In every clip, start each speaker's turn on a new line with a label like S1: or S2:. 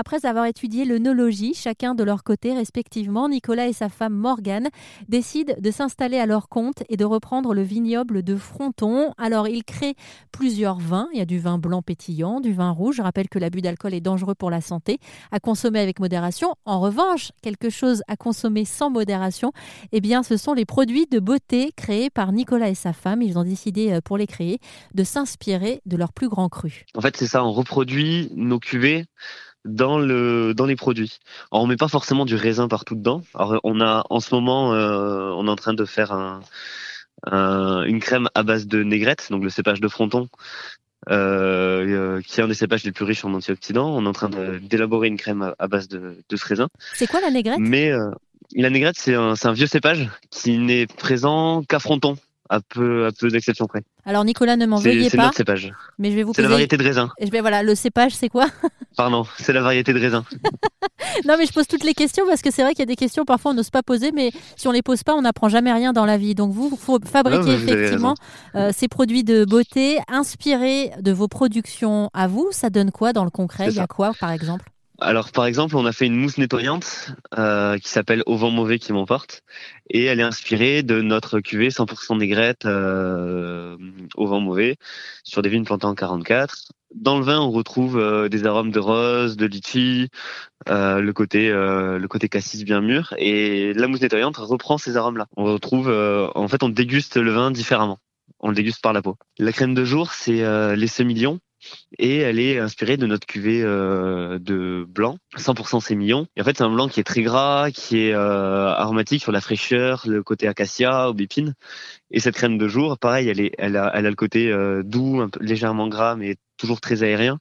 S1: Après avoir étudié l'œnologie, chacun de leur côté respectivement, Nicolas et sa femme Morgane décident de s'installer à leur compte et de reprendre le vignoble de Fronton. Alors ils créent plusieurs vins. Il y a du vin blanc pétillant, du vin rouge. Je rappelle que l'abus d'alcool est dangereux pour la santé, à consommer avec modération. En revanche, quelque chose à consommer sans modération, eh bien ce sont les produits de beauté créés par Nicolas et sa femme. Ils ont décidé euh, pour les créer de s'inspirer de leurs plus grands crus.
S2: En fait, c'est ça, on reproduit nos cuvées dans le dans les produits. Alors, on met pas forcément du raisin partout dedans. Alors, on a en ce moment, euh, on est en train de faire un, une crème à base de négrette, donc le cépage de fronton, euh, euh, qui est un des cépages les plus riches en antioxydants. On est en train d'élaborer une crème à, base de, de ce raisin.
S1: C'est quoi la négrette?
S2: Mais la négrette, c'est un, un vieux cépage qui n'est présent qu'à fronton à peu, à peu d'exceptions près.
S1: Alors Nicolas, ne m'en veuillez pas.
S2: C'est notre cépage.
S1: Mais je vais vous
S2: C'est la variété de raisin.
S1: Et je vais, voilà, le cépage, c'est quoi?
S2: Pardon, c'est la variété de raisin.
S1: non, mais je pose toutes les questions parce que c'est vrai qu'il y a des questions parfois on n'ose pas poser, mais si on les pose pas, on n'apprend jamais rien dans la vie. Donc vous, faut fabriquer effectivement euh, ces produits de beauté inspirés de vos productions à vous. Ça donne quoi dans le concret? Il y a quoi, par exemple?
S2: Alors par exemple, on a fait une mousse nettoyante euh, qui s'appelle Au vent mauvais qui m'emporte et elle est inspirée de notre cuvée 100% négrette euh, Au vent mauvais sur des vignes plantées en 44. Dans le vin, on retrouve euh, des arômes de rose, de litchi, euh, le côté le côté cassis bien mûr et la mousse nettoyante reprend ces arômes-là. On retrouve en fait on déguste le vin différemment. On le déguste par la peau. La crème de jour, c'est les semi-lions et elle est inspirée de notre cuvée euh, de blanc, 100% sémillon. Et en fait, c'est un blanc qui est très gras, qui est euh, aromatique sur la fraîcheur, le côté acacia, aubépine. Et cette crème de jour, pareil, elle, est, elle, a, le côté euh, doux, légèrement gras, mais toujours très aérien.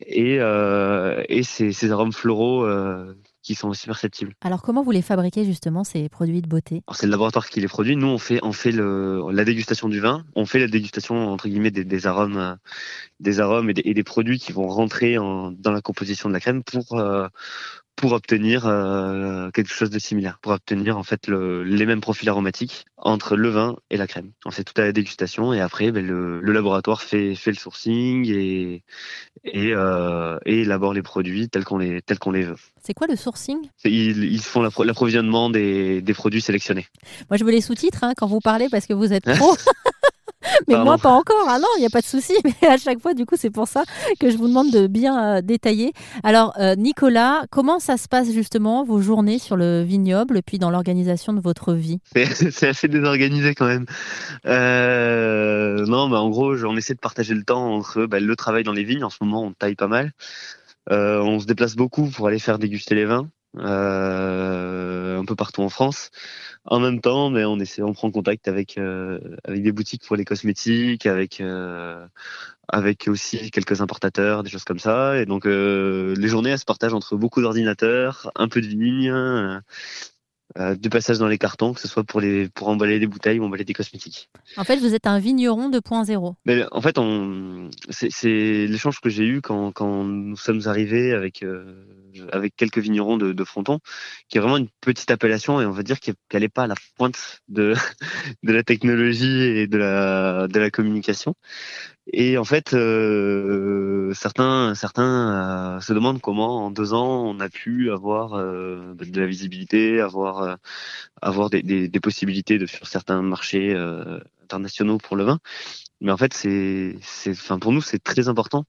S2: Et, et ces arômes floraux qui sont aussi perceptibles.
S1: Alors comment vous les fabriquez justement ces produits de beauté?
S2: C'est le laboratoire qui les produit. Nous on fait on fait le, la dégustation du vin, on fait la dégustation entre guillemets des, des arômes, euh, des arômes et des, et des, produits qui vont rentrer en, dans la composition de la crème pour euh, pour obtenir euh, quelque chose de similaire, pour obtenir en fait le, les mêmes profils aromatiques entre le vin et la crème. On fait toute la dégustation et après ben, le, le, laboratoire fait, fait le sourcing et, et, euh, et élabore les produits tels qu'on les, tels qu'on les veut.
S1: C'est quoi le sourcing?
S2: Ils, ils, font l'approvisionnement des, des, produits sélectionnés.
S1: Moi je veux les sous-titres hein, quand vous parlez parce que vous êtes pro. Mais moi pas encore. Ah non, il n'y a pas de souci. Mais à chaque fois, du coup, c'est pour ça que je vous demande de bien euh, détailler. Alors, euh, Nicolas, comment ça se passe justement vos journées sur le vignoble et puis dans l'organisation de votre vie?
S2: C'est assez désorganisé quand même. Euh, non, mais en gros, on essaie de partager le temps entre bah, le travail dans les vignes. En ce moment, on taille pas mal. On se déplace beaucoup pour aller faire déguster les vins. Euh, un peu partout en France. En même temps, mais on essaie, on prend contact avec euh, avec des boutiques pour les cosmétiques, avec euh, avec aussi quelques importateurs, des choses comme ça. Et donc les journées, elles se partagent entre beaucoup d'ordinateurs, un peu de vignes, euh, de passage dans les cartons, que ce soit pour, les, pour emballer des bouteilles ou emballer des cosmétiques.
S1: En fait, vous êtes un vigneron 2.0.
S2: Mais en fait, c'est, l'échange que j'ai eu quand, quand nous sommes arrivés avec, euh, avec quelques vignerons de, de, Fronton, qui est vraiment une petite appellation et on va dire qu'elle n'est pas à la pointe de, de la technologie et de la, de la communication. Et en fait, euh, certains, certains euh, se demandent comment en deux ans on a pu avoir euh, de la visibilité, avoir, euh, avoir des, des, possibilités de sur certains marchés euh, internationaux pour le vin. Mais en fait, c'est, enfin pour nous, c'est très important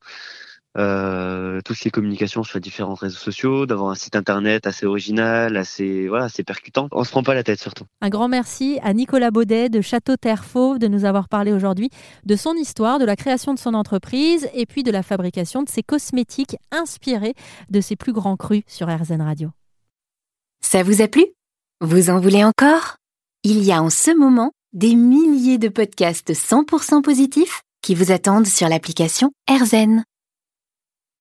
S2: euh, tout ce qui est communication sur les différents réseaux sociaux, d'avoir un site internet assez original, assez voilà, assez percutant. On se prend pas la tête surtout.
S1: Un grand merci à Nicolas Baudet de Château Terre Fauve de nous avoir parlé aujourd'hui de son histoire, de la création de son entreprise et puis de la fabrication de ses cosmétiques inspirés de ses plus grands crus sur RZN Radio.
S3: Ça vous a plu? Vous en voulez encore? Il y a en ce moment des milliers de podcasts 100% positifs qui vous attendent sur l'application RZN.